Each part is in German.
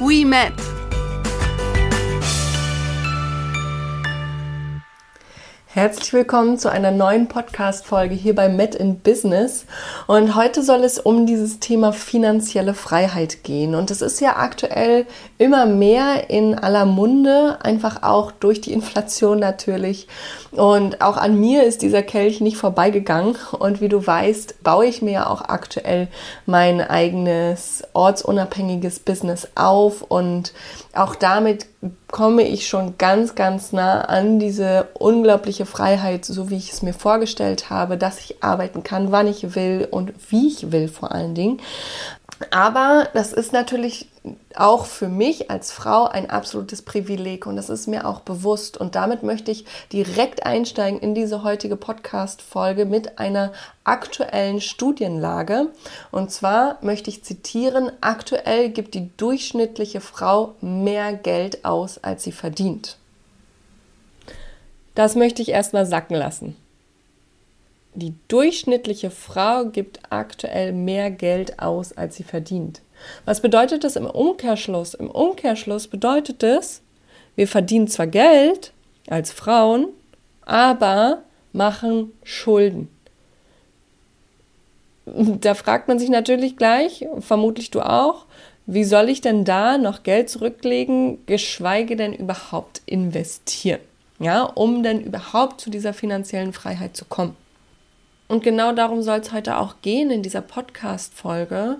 we met. Herzlich willkommen zu einer neuen Podcast-Folge hier bei Met in Business. Und heute soll es um dieses Thema finanzielle Freiheit gehen. Und es ist ja aktuell immer mehr in aller Munde, einfach auch durch die Inflation natürlich. Und auch an mir ist dieser Kelch nicht vorbeigegangen. Und wie du weißt, baue ich mir ja auch aktuell mein eigenes ortsunabhängiges Business auf. Und auch damit komme ich schon ganz, ganz nah an diese unglaubliche Freiheit, so wie ich es mir vorgestellt habe, dass ich arbeiten kann, wann ich will und wie ich will vor allen Dingen. Aber das ist natürlich auch für mich als Frau ein absolutes Privileg und das ist mir auch bewusst. Und damit möchte ich direkt einsteigen in diese heutige Podcast-Folge mit einer aktuellen Studienlage. Und zwar möchte ich zitieren, aktuell gibt die durchschnittliche Frau mehr Geld aus, als sie verdient. Das möchte ich erstmal sacken lassen. Die durchschnittliche Frau gibt aktuell mehr Geld aus, als sie verdient. Was bedeutet das im Umkehrschluss? Im Umkehrschluss bedeutet es, wir verdienen zwar Geld als Frauen, aber machen Schulden. Da fragt man sich natürlich gleich, vermutlich du auch, wie soll ich denn da noch Geld zurücklegen, geschweige denn überhaupt investieren, ja, um denn überhaupt zu dieser finanziellen Freiheit zu kommen. Und genau darum soll es heute auch gehen in dieser Podcast-Folge,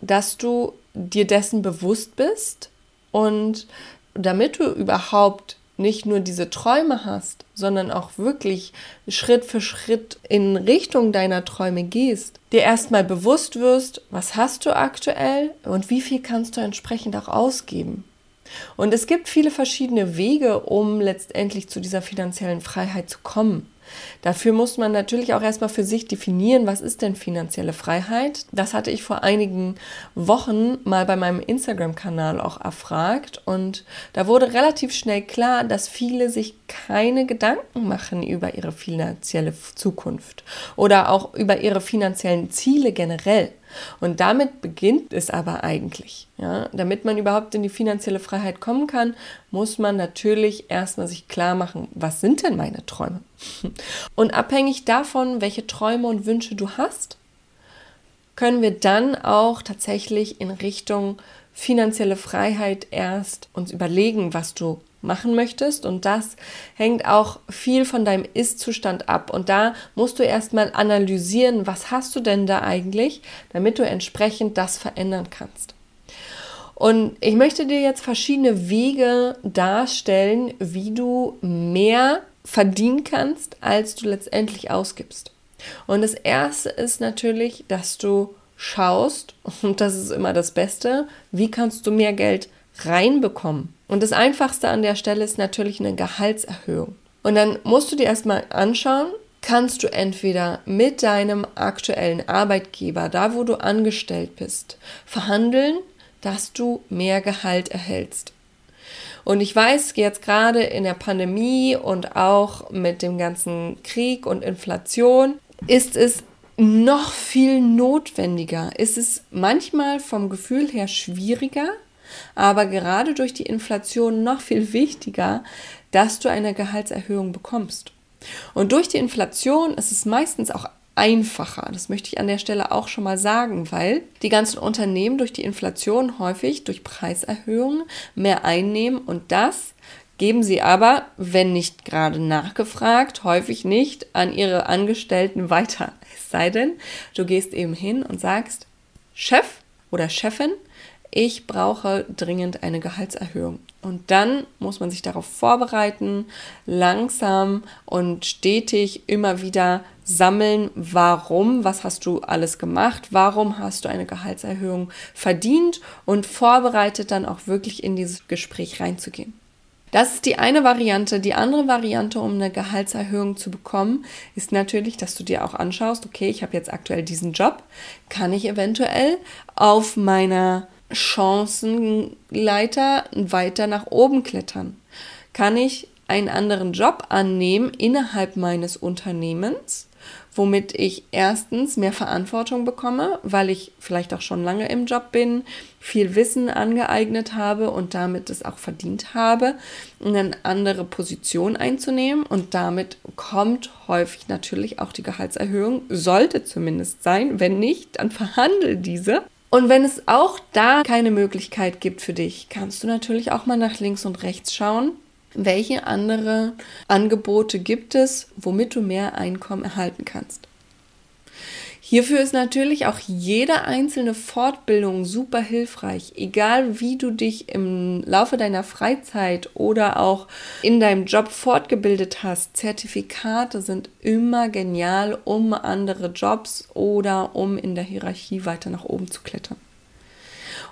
dass du dir dessen bewusst bist und damit du überhaupt nicht nur diese Träume hast, sondern auch wirklich Schritt für Schritt in Richtung deiner Träume gehst, dir erstmal bewusst wirst, was hast du aktuell und wie viel kannst du entsprechend auch ausgeben. Und es gibt viele verschiedene Wege, um letztendlich zu dieser finanziellen Freiheit zu kommen. Dafür muss man natürlich auch erstmal für sich definieren, was ist denn finanzielle Freiheit. Das hatte ich vor einigen Wochen mal bei meinem Instagram-Kanal auch erfragt und da wurde relativ schnell klar, dass viele sich keine Gedanken machen über ihre finanzielle Zukunft oder auch über ihre finanziellen Ziele generell. Und damit beginnt es aber eigentlich. Ja? Damit man überhaupt in die finanzielle Freiheit kommen kann, muss man natürlich erstmal sich klar machen, was sind denn meine Träume? Und abhängig davon, welche Träume und Wünsche du hast, können wir dann auch tatsächlich in Richtung finanzielle Freiheit erst uns überlegen, was du machen möchtest. Und das hängt auch viel von deinem Ist-Zustand ab. Und da musst du erstmal analysieren, was hast du denn da eigentlich, damit du entsprechend das verändern kannst. Und ich möchte dir jetzt verschiedene Wege darstellen, wie du mehr verdienen kannst, als du letztendlich ausgibst. Und das erste ist natürlich, dass du schaust, und das ist immer das Beste, wie kannst du mehr Geld reinbekommen. Und das Einfachste an der Stelle ist natürlich eine Gehaltserhöhung. Und dann musst du dir erstmal anschauen, kannst du entweder mit deinem aktuellen Arbeitgeber, da wo du angestellt bist, verhandeln, dass du mehr Gehalt erhältst. Und ich weiß jetzt gerade in der Pandemie und auch mit dem ganzen Krieg und Inflation ist es noch viel notwendiger. Ist es manchmal vom Gefühl her schwieriger, aber gerade durch die Inflation noch viel wichtiger, dass du eine Gehaltserhöhung bekommst. Und durch die Inflation ist es meistens auch einfacher. Das möchte ich an der Stelle auch schon mal sagen, weil die ganzen Unternehmen durch die Inflation häufig durch Preiserhöhungen mehr einnehmen und das geben sie aber, wenn nicht gerade nachgefragt, häufig nicht an ihre Angestellten weiter. Es sei denn, du gehst eben hin und sagst, Chef oder Chefin, ich brauche dringend eine Gehaltserhöhung. Und dann muss man sich darauf vorbereiten, langsam und stetig immer wieder sammeln, warum, was hast du alles gemacht, warum hast du eine Gehaltserhöhung verdient und vorbereitet dann auch wirklich in dieses Gespräch reinzugehen. Das ist die eine Variante. Die andere Variante, um eine Gehaltserhöhung zu bekommen, ist natürlich, dass du dir auch anschaust, okay, ich habe jetzt aktuell diesen Job, kann ich eventuell auf meiner Chancenleiter weiter nach oben klettern? Kann ich einen anderen Job annehmen innerhalb meines Unternehmens, womit ich erstens mehr Verantwortung bekomme, weil ich vielleicht auch schon lange im Job bin, viel Wissen angeeignet habe und damit es auch verdient habe, eine andere Position einzunehmen. Und damit kommt häufig natürlich auch die Gehaltserhöhung, sollte zumindest sein, wenn nicht, dann verhandle diese. Und wenn es auch da keine Möglichkeit gibt für dich, kannst du natürlich auch mal nach links und rechts schauen welche andere Angebote gibt es, womit du mehr Einkommen erhalten kannst? Hierfür ist natürlich auch jede einzelne Fortbildung super hilfreich, egal wie du dich im Laufe deiner Freizeit oder auch in deinem Job fortgebildet hast. Zertifikate sind immer genial, um andere Jobs oder um in der Hierarchie weiter nach oben zu klettern.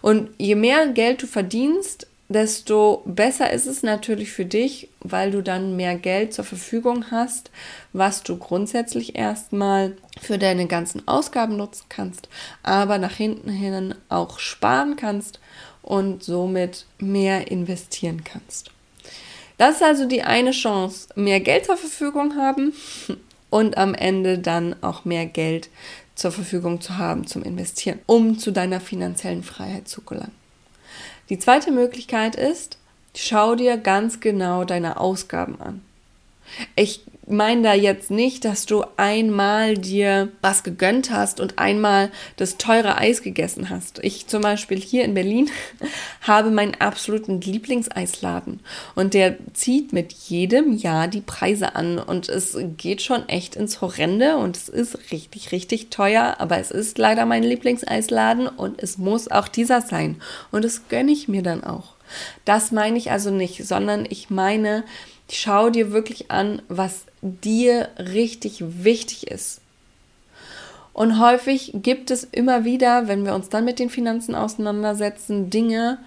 Und je mehr Geld du verdienst, desto besser ist es natürlich für dich, weil du dann mehr Geld zur Verfügung hast, was du grundsätzlich erstmal für deine ganzen Ausgaben nutzen kannst, aber nach hinten hin auch sparen kannst und somit mehr investieren kannst. Das ist also die eine Chance, mehr Geld zur Verfügung haben und am Ende dann auch mehr Geld zur Verfügung zu haben zum Investieren, um zu deiner finanziellen Freiheit zu gelangen. Die zweite Möglichkeit ist, schau dir ganz genau deine Ausgaben an. Ich meine da jetzt nicht, dass du einmal dir was gegönnt hast und einmal das teure Eis gegessen hast. Ich zum Beispiel hier in Berlin habe meinen absoluten Lieblingseisladen und der zieht mit jedem Jahr die Preise an und es geht schon echt ins Horrende und es ist richtig, richtig teuer, aber es ist leider mein Lieblingseisladen und es muss auch dieser sein und das gönne ich mir dann auch. Das meine ich also nicht, sondern ich meine, schau dir wirklich an, was dir richtig wichtig ist. Und häufig gibt es immer wieder, wenn wir uns dann mit den Finanzen auseinandersetzen, Dinge,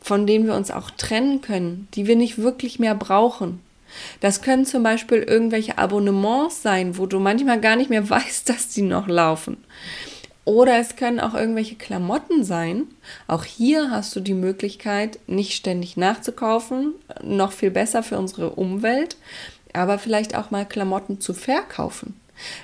von denen wir uns auch trennen können, die wir nicht wirklich mehr brauchen. Das können zum Beispiel irgendwelche Abonnements sein, wo du manchmal gar nicht mehr weißt, dass die noch laufen. Oder es können auch irgendwelche Klamotten sein. Auch hier hast du die Möglichkeit, nicht ständig nachzukaufen, noch viel besser für unsere Umwelt, aber vielleicht auch mal Klamotten zu verkaufen.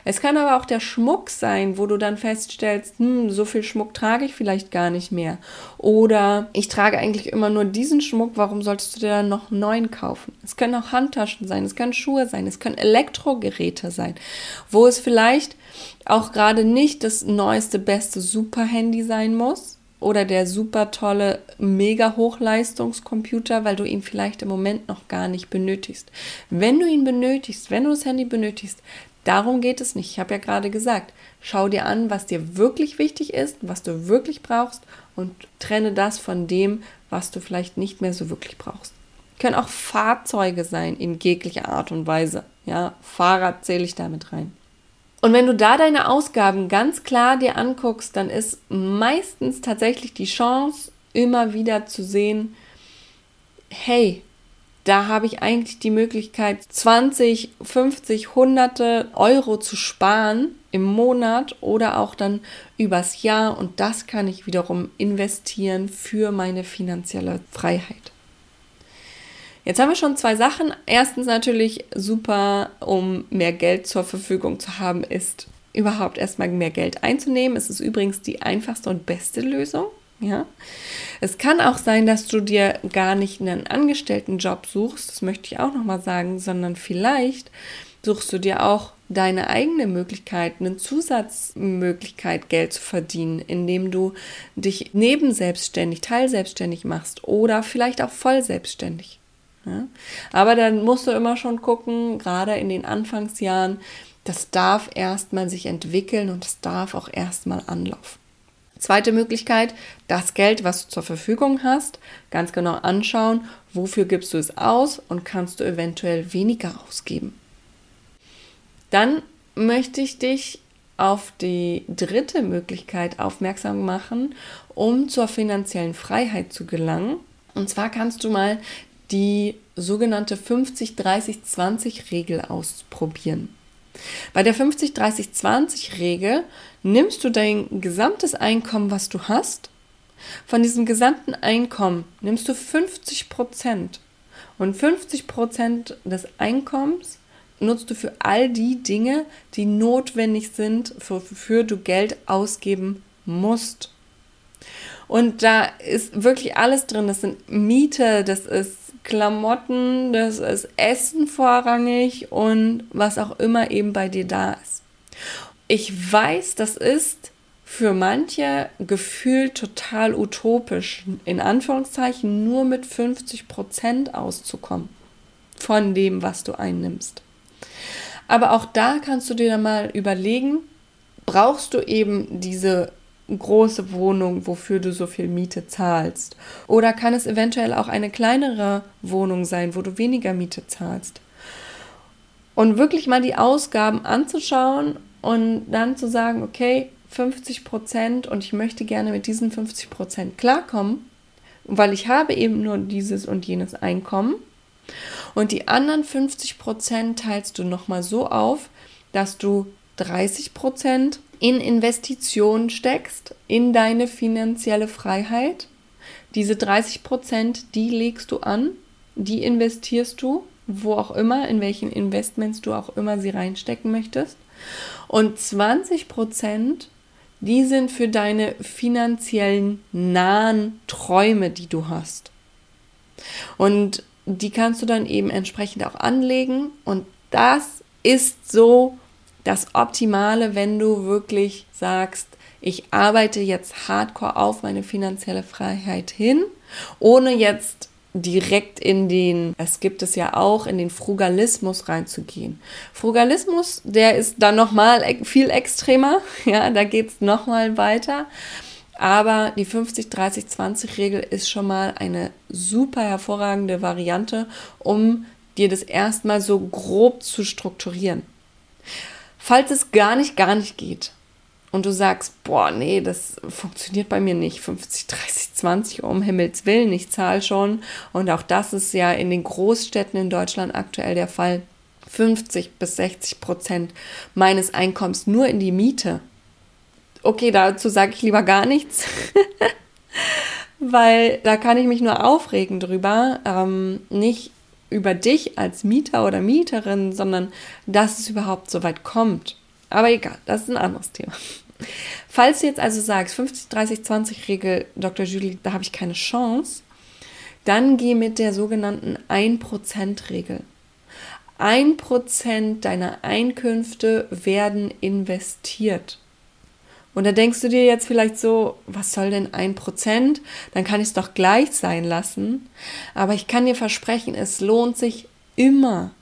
Es kann aber auch der Schmuck sein, wo du dann feststellst, hm, so viel Schmuck trage ich vielleicht gar nicht mehr. Oder ich trage eigentlich immer nur diesen Schmuck, warum solltest du dir dann noch einen neuen kaufen? Es können auch Handtaschen sein, es können Schuhe sein, es können Elektrogeräte sein, wo es vielleicht auch gerade nicht das neueste, beste Super-Handy sein muss oder der super tolle, mega Hochleistungscomputer, weil du ihn vielleicht im Moment noch gar nicht benötigst. Wenn du ihn benötigst, wenn du das Handy benötigst, darum geht es nicht. Ich habe ja gerade gesagt, schau dir an, was dir wirklich wichtig ist, was du wirklich brauchst und trenne das von dem, was du vielleicht nicht mehr so wirklich brauchst. Können auch Fahrzeuge sein in jeglicher Art und Weise. Ja, Fahrrad zähle ich damit rein. Und wenn du da deine Ausgaben ganz klar dir anguckst, dann ist meistens tatsächlich die Chance, immer wieder zu sehen, hey, da habe ich eigentlich die Möglichkeit, 20, 50, hunderte Euro zu sparen im Monat oder auch dann übers Jahr und das kann ich wiederum investieren für meine finanzielle Freiheit. Jetzt haben wir schon zwei Sachen. Erstens natürlich super, um mehr Geld zur Verfügung zu haben, ist überhaupt erstmal mehr Geld einzunehmen. Es ist übrigens die einfachste und beste Lösung. Ja, es kann auch sein, dass du dir gar nicht einen Angestelltenjob suchst. Das möchte ich auch noch mal sagen, sondern vielleicht suchst du dir auch deine eigene Möglichkeit, eine Zusatzmöglichkeit, Geld zu verdienen, indem du dich nebenselbstständig, teilselbstständig machst oder vielleicht auch voll selbstständig. Ja? Aber dann musst du immer schon gucken, gerade in den Anfangsjahren, das darf erstmal sich entwickeln und es darf auch erstmal anlaufen. Zweite Möglichkeit, das Geld, was du zur Verfügung hast, ganz genau anschauen, wofür gibst du es aus und kannst du eventuell weniger ausgeben. Dann möchte ich dich auf die dritte Möglichkeit aufmerksam machen, um zur finanziellen Freiheit zu gelangen. Und zwar kannst du mal die sogenannte 50-30-20-Regel ausprobieren. Bei der 50-30-20-Regel nimmst du dein gesamtes Einkommen, was du hast, von diesem gesamten Einkommen nimmst du 50 Prozent. Und 50 Prozent des Einkommens nutzt du für all die Dinge, die notwendig sind, wofür du Geld ausgeben musst. Und da ist wirklich alles drin. Das sind Miete, das ist Klamotten, das ist Essen vorrangig und was auch immer eben bei dir da ist. Ich weiß, das ist für manche gefühlt total utopisch, in Anführungszeichen nur mit 50 Prozent auszukommen von dem, was du einnimmst. Aber auch da kannst du dir dann mal überlegen, brauchst du eben diese große Wohnung, wofür du so viel Miete zahlst? Oder kann es eventuell auch eine kleinere Wohnung sein, wo du weniger Miete zahlst? Und wirklich mal die Ausgaben anzuschauen und dann zu sagen, okay, 50 Prozent und ich möchte gerne mit diesen 50 Prozent klarkommen, weil ich habe eben nur dieses und jenes Einkommen. Und die anderen 50 Prozent teilst du nochmal so auf, dass du 30 Prozent in Investitionen steckst, in deine finanzielle Freiheit. Diese 30 Prozent, die legst du an, die investierst du, wo auch immer, in welchen Investments du auch immer sie reinstecken möchtest. Und 20 Prozent, die sind für deine finanziellen nahen Träume, die du hast. Und die kannst du dann eben entsprechend auch anlegen. Und das ist so das Optimale, wenn du wirklich sagst, ich arbeite jetzt hardcore auf meine finanzielle Freiheit hin, ohne jetzt direkt in den, es gibt es ja auch, in den Frugalismus reinzugehen. Frugalismus, der ist dann nochmal viel extremer, ja, da geht es nochmal weiter. Aber die 50-30-20-Regel ist schon mal eine super hervorragende Variante, um dir das erstmal so grob zu strukturieren. Falls es gar nicht, gar nicht geht und du sagst, boah, nee, das funktioniert bei mir nicht, 50, 30, 20, um Himmels Willen, ich zahle schon. Und auch das ist ja in den Großstädten in Deutschland aktuell der Fall. 50 bis 60 Prozent meines Einkommens nur in die Miete. Okay, dazu sage ich lieber gar nichts, weil da kann ich mich nur aufregen drüber. Ähm, nicht über dich als Mieter oder Mieterin, sondern dass es überhaupt so weit kommt. Aber egal, das ist ein anderes Thema. Falls du jetzt also sagst, 50, 30, 20 Regel, Dr. Julie, da habe ich keine Chance, dann geh mit der sogenannten 1% Regel. 1% deiner Einkünfte werden investiert. Und da denkst du dir jetzt vielleicht so, was soll denn ein Prozent? Dann kann ich es doch gleich sein lassen. Aber ich kann dir versprechen, es lohnt sich immer.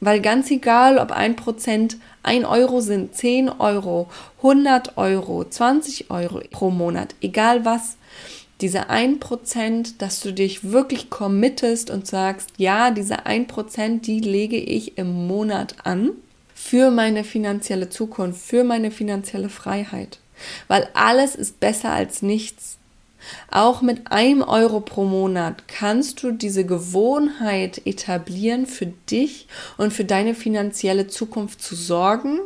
Weil ganz egal, ob ein Prozent ein Euro sind, 10 Euro, 100 Euro, 20 Euro pro Monat, egal was, diese 1%, dass du dich wirklich committest und sagst, ja, diese 1%, die lege ich im Monat an für meine finanzielle Zukunft, für meine finanzielle Freiheit weil alles ist besser als nichts. Auch mit einem Euro pro Monat kannst du diese Gewohnheit etablieren, für dich und für deine finanzielle Zukunft zu sorgen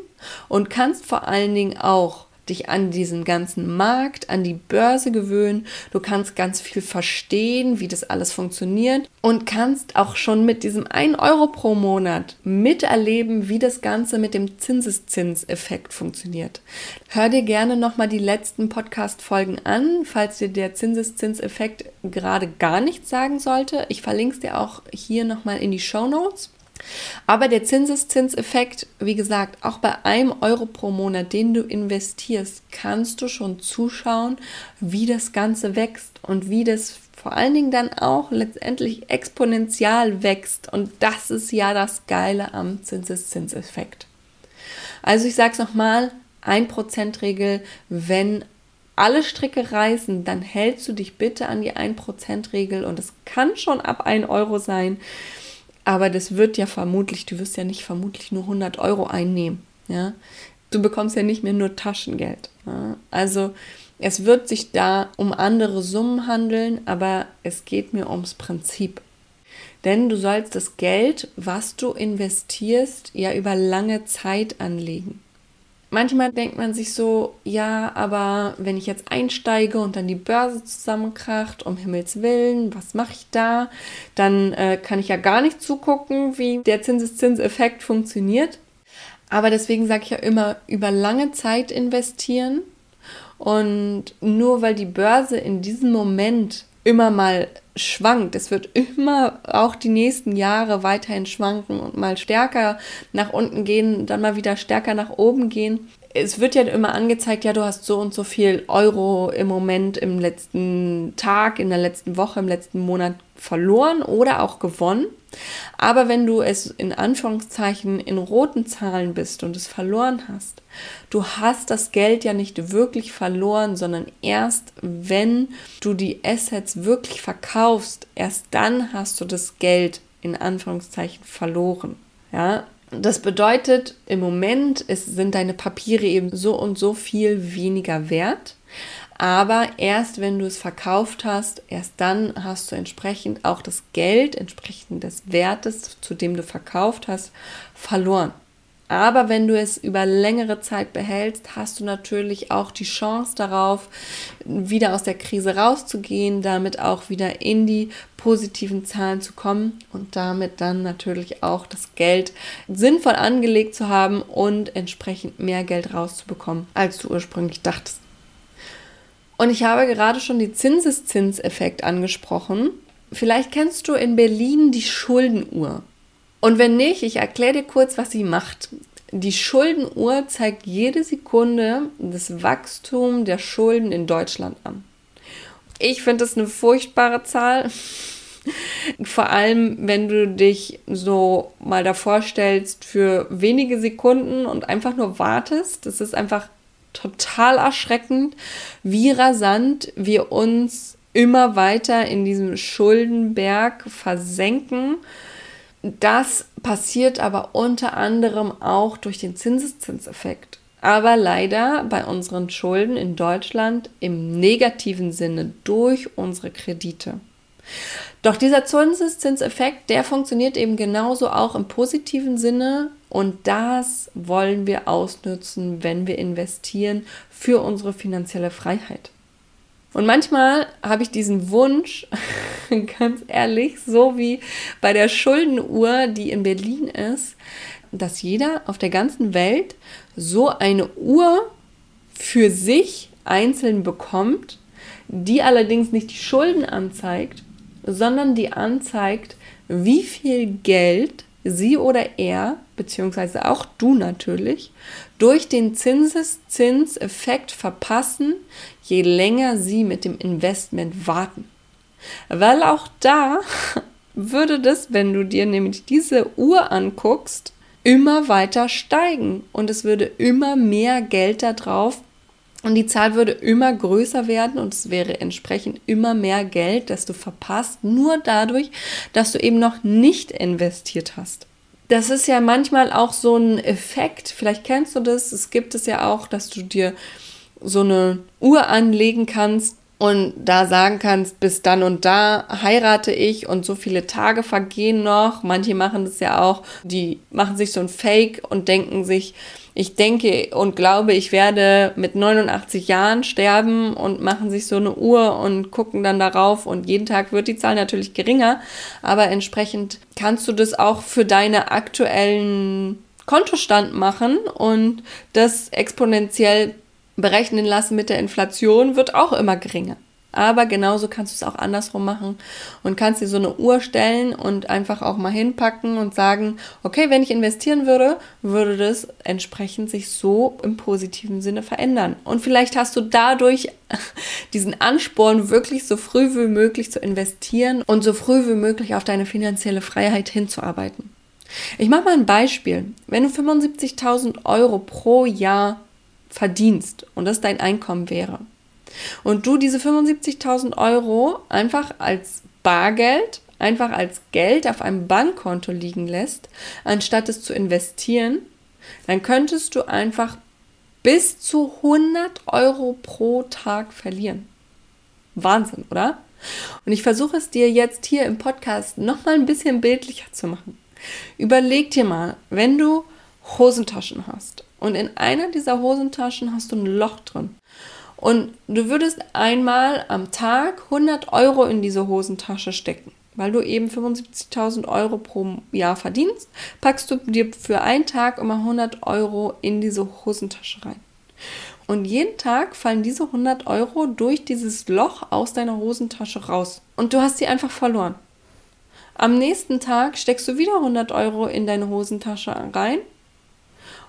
und kannst vor allen Dingen auch dich an diesen ganzen Markt, an die Börse gewöhnen. Du kannst ganz viel verstehen, wie das alles funktioniert und kannst auch schon mit diesem 1 Euro pro Monat miterleben, wie das Ganze mit dem Zinseszinseffekt funktioniert. Hör dir gerne nochmal die letzten Podcast-Folgen an, falls dir der Zinseszinseffekt gerade gar nichts sagen sollte. Ich verlinke es dir auch hier nochmal in die Show Notes. Aber der Zinseszinseffekt, wie gesagt, auch bei einem Euro pro Monat, den du investierst, kannst du schon zuschauen, wie das Ganze wächst und wie das vor allen Dingen dann auch letztendlich exponentiell wächst. Und das ist ja das Geile am Zinseszinseffekt. Also ich sage es nochmal, 1%-Regel, wenn alle Stricke reißen, dann hältst du dich bitte an die 1%-Regel und es kann schon ab 1 Euro sein, aber das wird ja vermutlich, du wirst ja nicht vermutlich nur 100 Euro einnehmen, ja. Du bekommst ja nicht mehr nur Taschengeld. Ja? Also es wird sich da um andere Summen handeln, aber es geht mir ums Prinzip. Denn du sollst das Geld, was du investierst, ja über lange Zeit anlegen. Manchmal denkt man sich so, ja, aber wenn ich jetzt einsteige und dann die Börse zusammenkracht, um Himmels Willen, was mache ich da? Dann äh, kann ich ja gar nicht zugucken, wie der Zinseszinseffekt funktioniert. Aber deswegen sage ich ja immer, über lange Zeit investieren. Und nur weil die Börse in diesem Moment immer mal schwankt. Es wird immer auch die nächsten Jahre weiterhin schwanken und mal stärker nach unten gehen, dann mal wieder stärker nach oben gehen. Es wird ja immer angezeigt, ja, du hast so und so viel Euro im Moment im letzten Tag, in der letzten Woche, im letzten Monat verloren oder auch gewonnen. Aber wenn du es in Anführungszeichen in roten Zahlen bist und es verloren hast, du hast das Geld ja nicht wirklich verloren, sondern erst wenn du die Assets wirklich verkaufst, erst dann hast du das Geld in Anführungszeichen verloren. Ja, das bedeutet, im Moment ist, sind deine Papiere eben so und so viel weniger wert. Aber erst wenn du es verkauft hast, erst dann hast du entsprechend auch das Geld, entsprechend des Wertes, zu dem du verkauft hast, verloren. Aber wenn du es über längere Zeit behältst, hast du natürlich auch die Chance darauf, wieder aus der Krise rauszugehen, damit auch wieder in die positiven Zahlen zu kommen und damit dann natürlich auch das Geld sinnvoll angelegt zu haben und entsprechend mehr Geld rauszubekommen, als du ursprünglich dachtest. Und ich habe gerade schon den Zinseszinseffekt angesprochen. Vielleicht kennst du in Berlin die Schuldenuhr. Und wenn nicht, ich erkläre dir kurz, was sie macht. Die Schuldenuhr zeigt jede Sekunde das Wachstum der Schulden in Deutschland an. Ich finde das eine furchtbare Zahl. Vor allem, wenn du dich so mal davor stellst für wenige Sekunden und einfach nur wartest. Das ist einfach total erschreckend, wie rasant wir uns immer weiter in diesem Schuldenberg versenken. Das passiert aber unter anderem auch durch den Zinseszinseffekt. Aber leider bei unseren Schulden in Deutschland im negativen Sinne durch unsere Kredite. Doch dieser Zinseszinseffekt, der funktioniert eben genauso auch im positiven Sinne und das wollen wir ausnutzen, wenn wir investieren für unsere finanzielle Freiheit. Und manchmal habe ich diesen Wunsch, ganz ehrlich, so wie bei der Schuldenuhr, die in Berlin ist, dass jeder auf der ganzen Welt so eine Uhr für sich einzeln bekommt, die allerdings nicht die Schulden anzeigt, sondern die anzeigt, wie viel Geld sie oder er, beziehungsweise auch du natürlich, durch den Zinseszinseffekt verpassen, je länger sie mit dem Investment warten. Weil auch da würde das, wenn du dir nämlich diese Uhr anguckst, immer weiter steigen und es würde immer mehr Geld da drauf und die Zahl würde immer größer werden und es wäre entsprechend immer mehr Geld, das du verpasst, nur dadurch, dass du eben noch nicht investiert hast. Das ist ja manchmal auch so ein Effekt, vielleicht kennst du das, es gibt es ja auch, dass du dir so eine Uhr anlegen kannst und da sagen kannst, bis dann und da heirate ich und so viele Tage vergehen noch. Manche machen das ja auch, die machen sich so ein Fake und denken sich, ich denke und glaube, ich werde mit 89 Jahren sterben und machen sich so eine Uhr und gucken dann darauf und jeden Tag wird die Zahl natürlich geringer, aber entsprechend kannst du das auch für deine aktuellen Kontostand machen und das exponentiell berechnen lassen mit der Inflation wird auch immer geringer. Aber genauso kannst du es auch andersrum machen und kannst dir so eine Uhr stellen und einfach auch mal hinpacken und sagen, okay, wenn ich investieren würde, würde das entsprechend sich so im positiven Sinne verändern. Und vielleicht hast du dadurch diesen Ansporn, wirklich so früh wie möglich zu investieren und so früh wie möglich auf deine finanzielle Freiheit hinzuarbeiten. Ich mache mal ein Beispiel. Wenn du 75.000 Euro pro Jahr verdienst und das dein Einkommen wäre, und du diese 75.000 Euro einfach als Bargeld, einfach als Geld auf einem Bankkonto liegen lässt, anstatt es zu investieren, dann könntest du einfach bis zu 100 Euro pro Tag verlieren. Wahnsinn, oder? Und ich versuche es dir jetzt hier im Podcast noch mal ein bisschen bildlicher zu machen. Überleg dir mal, wenn du Hosentaschen hast und in einer dieser Hosentaschen hast du ein Loch drin und du würdest einmal am Tag 100 Euro in diese Hosentasche stecken, weil du eben 75.000 Euro pro Jahr verdienst, packst du dir für einen Tag immer 100 Euro in diese Hosentasche rein. Und jeden Tag fallen diese 100 Euro durch dieses Loch aus deiner Hosentasche raus. Und du hast sie einfach verloren. Am nächsten Tag steckst du wieder 100 Euro in deine Hosentasche rein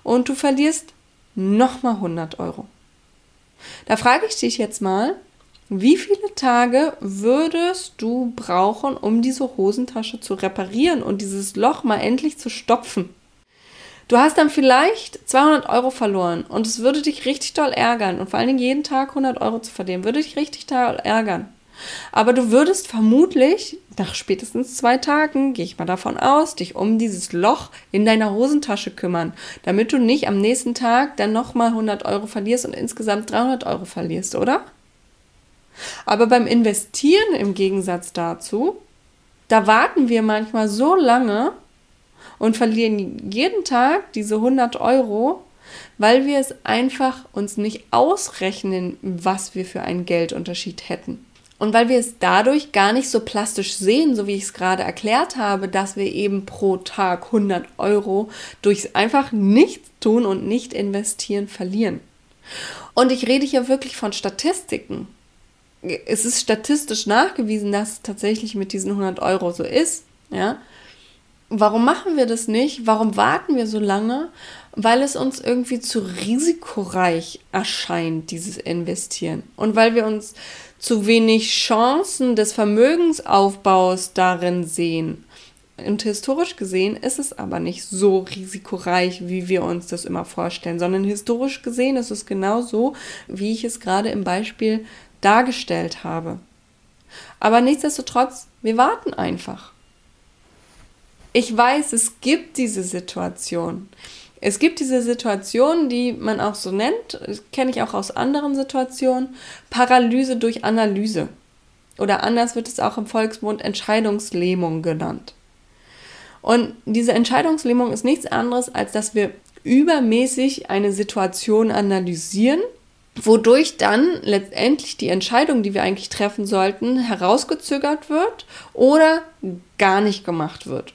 und du verlierst nochmal 100 Euro. Da frage ich dich jetzt mal, wie viele Tage würdest du brauchen, um diese Hosentasche zu reparieren und dieses Loch mal endlich zu stopfen? Du hast dann vielleicht 200 Euro verloren und es würde dich richtig doll ärgern und vor allen Dingen jeden Tag 100 Euro zu verlieren, würde dich richtig doll ärgern. Aber du würdest vermutlich nach spätestens zwei Tagen, gehe ich mal davon aus, dich um dieses Loch in deiner Hosentasche kümmern, damit du nicht am nächsten Tag dann nochmal 100 Euro verlierst und insgesamt 300 Euro verlierst, oder? Aber beim Investieren im Gegensatz dazu, da warten wir manchmal so lange und verlieren jeden Tag diese 100 Euro, weil wir es einfach uns nicht ausrechnen, was wir für einen Geldunterschied hätten. Und weil wir es dadurch gar nicht so plastisch sehen, so wie ich es gerade erklärt habe, dass wir eben pro Tag 100 Euro durch einfach nichts tun und nicht investieren verlieren. Und ich rede hier wirklich von Statistiken. Es ist statistisch nachgewiesen, dass es tatsächlich mit diesen 100 Euro so ist. Ja, Warum machen wir das nicht? Warum warten wir so lange? Weil es uns irgendwie zu risikoreich erscheint, dieses Investieren. Und weil wir uns zu wenig Chancen des Vermögensaufbaus darin sehen. Und historisch gesehen ist es aber nicht so risikoreich, wie wir uns das immer vorstellen, sondern historisch gesehen ist es genau so, wie ich es gerade im Beispiel dargestellt habe. Aber nichtsdestotrotz, wir warten einfach. Ich weiß, es gibt diese Situation. Es gibt diese Situation, die man auch so nennt, kenne ich auch aus anderen Situationen, Paralyse durch Analyse. Oder anders wird es auch im Volksmund Entscheidungslähmung genannt. Und diese Entscheidungslähmung ist nichts anderes, als dass wir übermäßig eine Situation analysieren, wodurch dann letztendlich die Entscheidung, die wir eigentlich treffen sollten, herausgezögert wird oder gar nicht gemacht wird.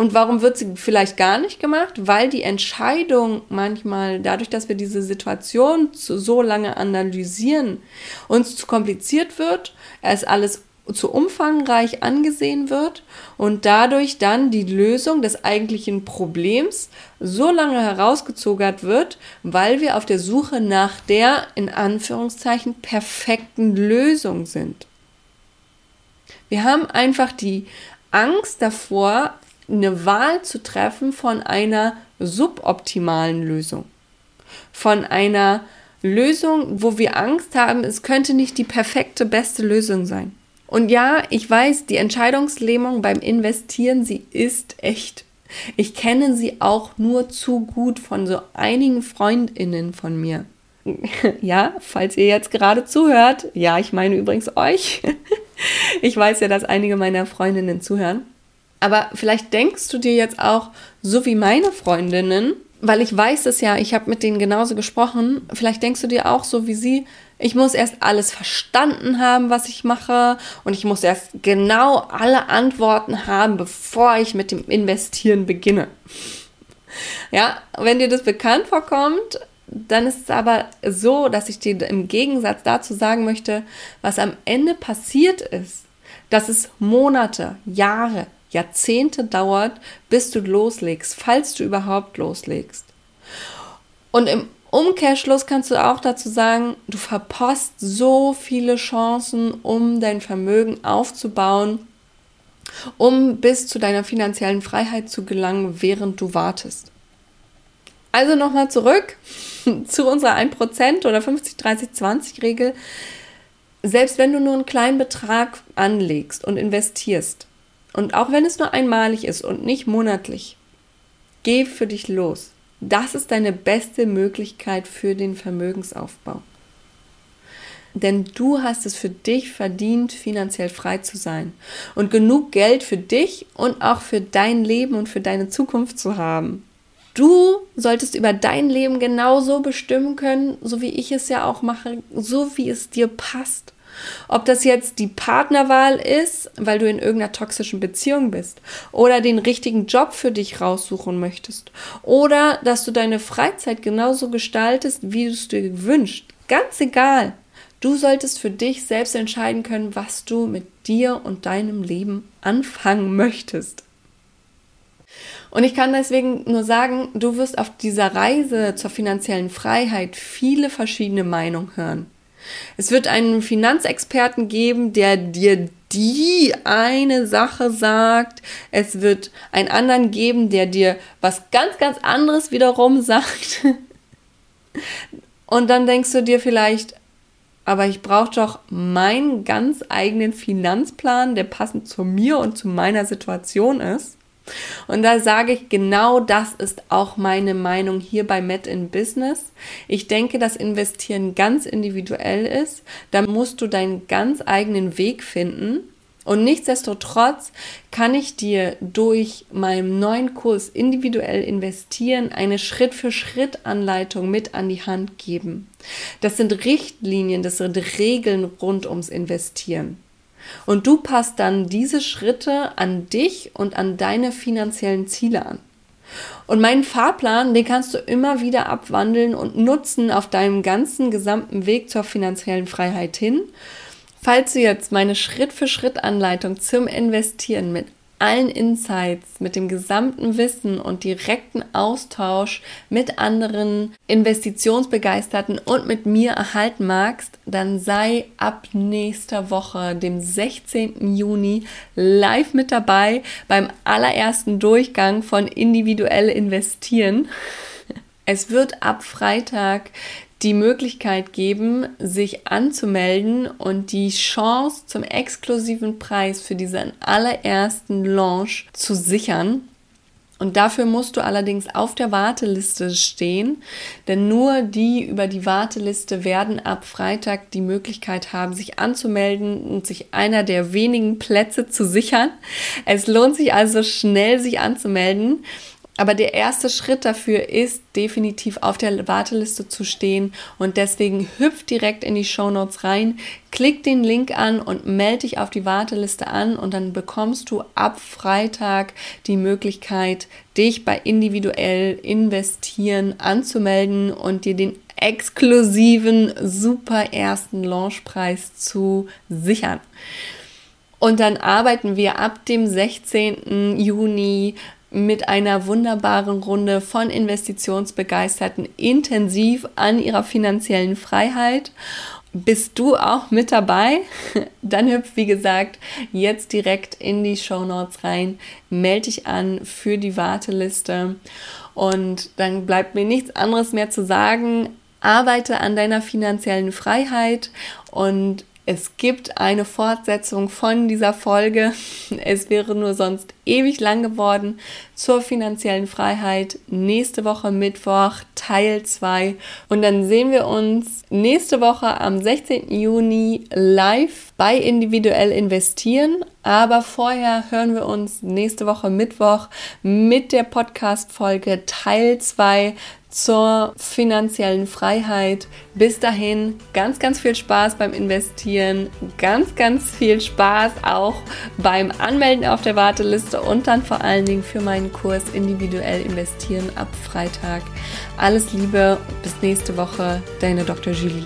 Und warum wird sie vielleicht gar nicht gemacht? Weil die Entscheidung manchmal, dadurch, dass wir diese Situation zu, so lange analysieren, uns zu kompliziert wird, es alles zu umfangreich angesehen wird und dadurch dann die Lösung des eigentlichen Problems so lange herausgezögert wird, weil wir auf der Suche nach der in Anführungszeichen perfekten Lösung sind. Wir haben einfach die Angst davor, eine Wahl zu treffen von einer suboptimalen Lösung. Von einer Lösung, wo wir Angst haben, es könnte nicht die perfekte, beste Lösung sein. Und ja, ich weiß, die Entscheidungslähmung beim Investieren, sie ist echt. Ich kenne sie auch nur zu gut von so einigen Freundinnen von mir. Ja, falls ihr jetzt gerade zuhört, ja, ich meine übrigens euch. Ich weiß ja, dass einige meiner Freundinnen zuhören. Aber vielleicht denkst du dir jetzt auch, so wie meine Freundinnen, weil ich weiß es ja, ich habe mit denen genauso gesprochen, vielleicht denkst du dir auch so wie sie, ich muss erst alles verstanden haben, was ich mache und ich muss erst genau alle Antworten haben, bevor ich mit dem Investieren beginne. Ja, wenn dir das bekannt vorkommt, dann ist es aber so, dass ich dir im Gegensatz dazu sagen möchte, was am Ende passiert ist, dass es Monate, Jahre, Jahrzehnte dauert, bis du loslegst, falls du überhaupt loslegst. Und im Umkehrschluss kannst du auch dazu sagen, du verpasst so viele Chancen, um dein Vermögen aufzubauen, um bis zu deiner finanziellen Freiheit zu gelangen, während du wartest. Also nochmal zurück zu unserer 1% oder 50-30-20-Regel. Selbst wenn du nur einen kleinen Betrag anlegst und investierst, und auch wenn es nur einmalig ist und nicht monatlich, geh für dich los. Das ist deine beste Möglichkeit für den Vermögensaufbau. Denn du hast es für dich verdient, finanziell frei zu sein und genug Geld für dich und auch für dein Leben und für deine Zukunft zu haben. Du solltest über dein Leben genauso bestimmen können, so wie ich es ja auch mache, so wie es dir passt. Ob das jetzt die Partnerwahl ist, weil du in irgendeiner toxischen Beziehung bist, oder den richtigen Job für dich raussuchen möchtest, oder dass du deine Freizeit genauso gestaltest, wie du es dir wünschst. Ganz egal. Du solltest für dich selbst entscheiden können, was du mit dir und deinem Leben anfangen möchtest. Und ich kann deswegen nur sagen, du wirst auf dieser Reise zur finanziellen Freiheit viele verschiedene Meinungen hören. Es wird einen Finanzexperten geben, der dir die eine Sache sagt. Es wird einen anderen geben, der dir was ganz, ganz anderes wiederum sagt. Und dann denkst du dir vielleicht, aber ich brauche doch meinen ganz eigenen Finanzplan, der passend zu mir und zu meiner Situation ist. Und da sage ich, genau das ist auch meine Meinung hier bei Met in Business. Ich denke, dass Investieren ganz individuell ist. Da musst du deinen ganz eigenen Weg finden. Und nichtsdestotrotz kann ich dir durch meinen neuen Kurs individuell investieren eine Schritt-für-Schritt-Anleitung mit an die Hand geben. Das sind Richtlinien, das sind Regeln rund ums Investieren. Und du passt dann diese Schritte an dich und an deine finanziellen Ziele an. Und meinen Fahrplan, den kannst du immer wieder abwandeln und nutzen auf deinem ganzen gesamten Weg zur finanziellen Freiheit hin. Falls du jetzt meine Schritt-für-Schritt-Anleitung zum Investieren mit allen Insights, mit dem gesamten Wissen und direkten Austausch mit anderen Investitionsbegeisterten und mit mir erhalten magst, dann sei ab nächster Woche, dem 16. Juni, live mit dabei beim allerersten Durchgang von individuell investieren. Es wird ab Freitag die Möglichkeit geben, sich anzumelden und die Chance zum exklusiven Preis für diesen allerersten Launch zu sichern. Und dafür musst du allerdings auf der Warteliste stehen, denn nur die über die Warteliste werden ab Freitag die Möglichkeit haben, sich anzumelden und sich einer der wenigen Plätze zu sichern. Es lohnt sich also schnell, sich anzumelden. Aber der erste Schritt dafür ist definitiv auf der Warteliste zu stehen und deswegen hüpf direkt in die Show Notes rein, klick den Link an und melde dich auf die Warteliste an und dann bekommst du ab Freitag die Möglichkeit, dich bei individuell investieren anzumelden und dir den exklusiven super ersten Launchpreis zu sichern. Und dann arbeiten wir ab dem 16. Juni mit einer wunderbaren Runde von Investitionsbegeisterten intensiv an ihrer finanziellen Freiheit. Bist du auch mit dabei? Dann hüpf, wie gesagt, jetzt direkt in die Show Notes rein, melde dich an für die Warteliste und dann bleibt mir nichts anderes mehr zu sagen. Arbeite an deiner finanziellen Freiheit und es gibt eine Fortsetzung von dieser Folge. Es wäre nur sonst ewig lang geworden zur finanziellen Freiheit. Nächste Woche Mittwoch Teil 2. Und dann sehen wir uns nächste Woche am 16. Juni live bei Individuell Investieren. Aber vorher hören wir uns nächste Woche Mittwoch mit der Podcast-Folge Teil 2 zur finanziellen Freiheit. Bis dahin ganz, ganz viel Spaß beim Investieren, ganz, ganz viel Spaß auch beim Anmelden auf der Warteliste und dann vor allen Dingen für meinen Kurs individuell investieren ab Freitag. Alles Liebe, bis nächste Woche, deine Dr. Julie.